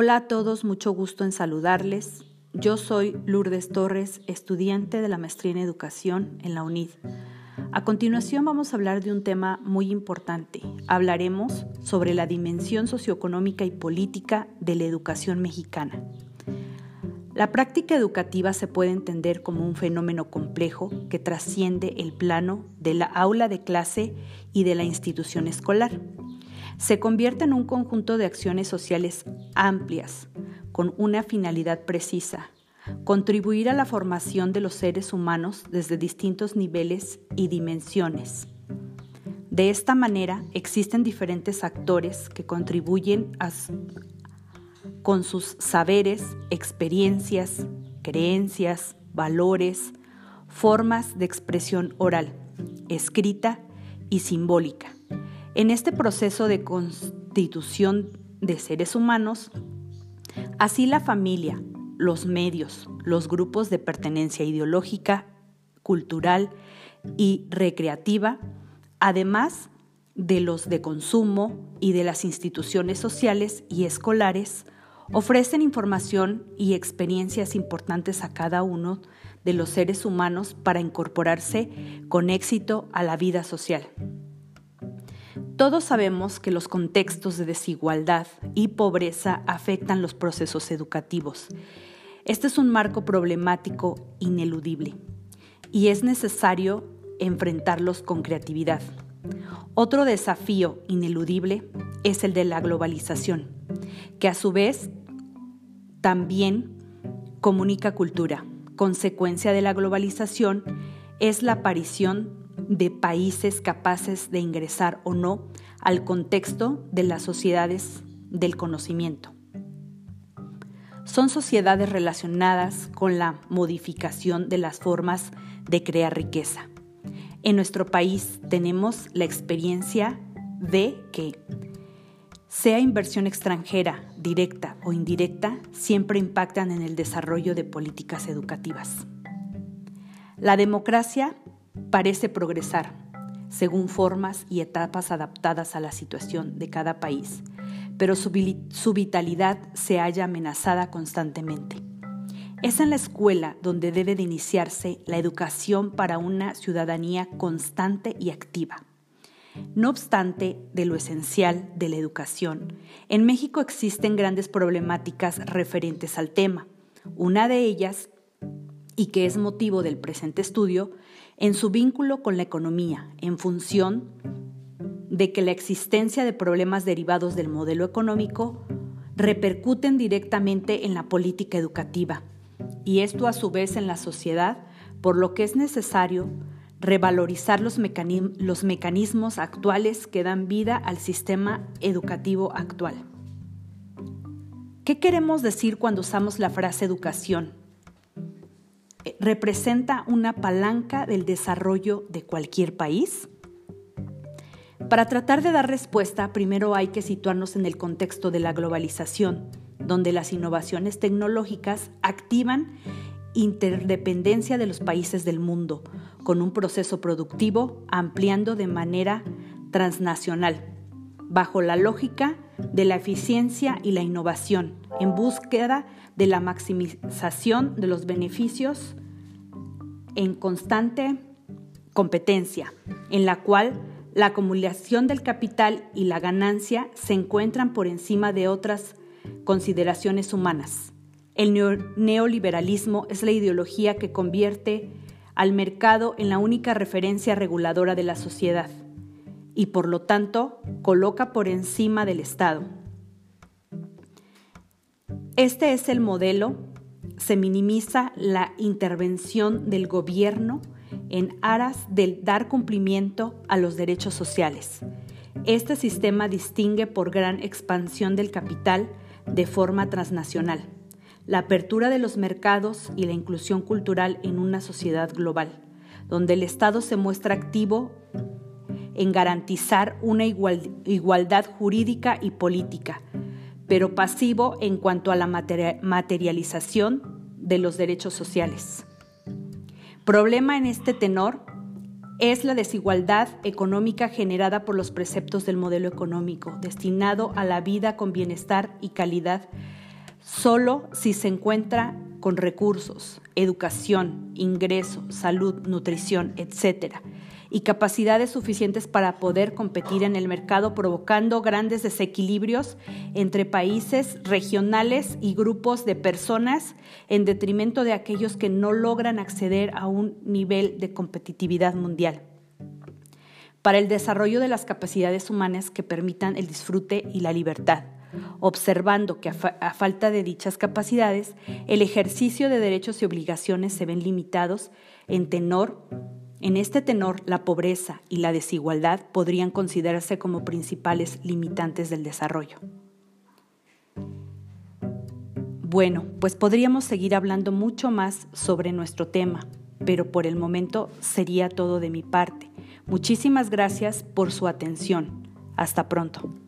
Hola a todos, mucho gusto en saludarles. Yo soy Lourdes Torres, estudiante de la maestría en educación en la UNID. A continuación vamos a hablar de un tema muy importante. Hablaremos sobre la dimensión socioeconómica y política de la educación mexicana. La práctica educativa se puede entender como un fenómeno complejo que trasciende el plano de la aula de clase y de la institución escolar se convierte en un conjunto de acciones sociales amplias, con una finalidad precisa, contribuir a la formación de los seres humanos desde distintos niveles y dimensiones. De esta manera, existen diferentes actores que contribuyen con sus saberes, experiencias, creencias, valores, formas de expresión oral, escrita y simbólica en este proceso de constitución de seres humanos, así la familia, los medios, los grupos de pertenencia ideológica, cultural y recreativa, además de los de consumo y de las instituciones sociales y escolares, ofrecen información y experiencias importantes a cada uno de los seres humanos para incorporarse con éxito a la vida social. Todos sabemos que los contextos de desigualdad y pobreza afectan los procesos educativos. Este es un marco problemático ineludible y es necesario enfrentarlos con creatividad. Otro desafío ineludible es el de la globalización, que a su vez también comunica cultura. Consecuencia de la globalización es la aparición de países capaces de ingresar o no al contexto de las sociedades del conocimiento. Son sociedades relacionadas con la modificación de las formas de crear riqueza. En nuestro país tenemos la experiencia de que, sea inversión extranjera, directa o indirecta, siempre impactan en el desarrollo de políticas educativas. La democracia parece progresar según formas y etapas adaptadas a la situación de cada país, pero su, vitalidad se halla amenazada constantemente. Es en la escuela donde debe de iniciarse la educación para una ciudadanía constante y activa. No obstante de lo esencial de la educación, en México existen grandes problemáticas referentes al tema. Una de ellas, y que es motivo del presente estudio, en su vínculo con la economía, en función de que la existencia de problemas derivados del modelo económico repercuten directamente en la política educativa y esto a su vez en la sociedad, por lo que es necesario revalorizar los, mecanismos actuales que dan vida al sistema educativo actual. ¿Qué queremos decir cuando usamos la frase educación? Representa una palanca del desarrollo de cualquier país? Para tratar de dar respuesta, primero hay que situarnos en el contexto de la globalización, donde las innovaciones tecnológicas activan interdependencia de los países del mundo, con un proceso productivo ampliando de manera transnacional, bajo la lógica de la eficiencia y la innovación, en búsqueda de la maximización de los beneficios en constante competencia, en la cual la acumulación del capital y la ganancia se encuentran por encima de otras consideraciones humanas. El neoliberalismo es la ideología que convierte al mercado en la única referencia reguladora de la sociedad y por lo tanto coloca por encima del Estado. Este es el modelo se minimiza la intervención del gobierno en aras del dar cumplimiento a los derechos sociales. Este sistema distingue por gran expansión del capital de forma transnacional, la apertura de los mercados y la inclusión cultural en una sociedad global, donde el Estado se muestra activo en garantizar una igualdad jurídica y política, pero pasivo en cuanto a la materialización de los derechos sociales. Problema en este tenor es la desigualdad económica generada por los preceptos del modelo económico, destinado a la vida con bienestar y calidad solo si se encuentra con recursos, educación, ingreso, salud, nutrición, etc., y capacidades suficientes para poder competir en el mercado, provocando grandes desequilibrios entre países regionales y grupos de personas en detrimento de aquellos que no logran acceder a un nivel de competitividad mundial para el desarrollo de las capacidades humanas que permitan el disfrute y la libertad, observando que a, falta de dichas capacidades, el ejercicio de derechos y obligaciones se ven limitados en tenor en este tenor, la pobreza y la desigualdad podrían considerarse como principales limitantes del desarrollo. Bueno, pues podríamos seguir hablando mucho más sobre nuestro tema, pero por el momento sería todo de mi parte. Muchísimas gracias por su atención. Hasta pronto.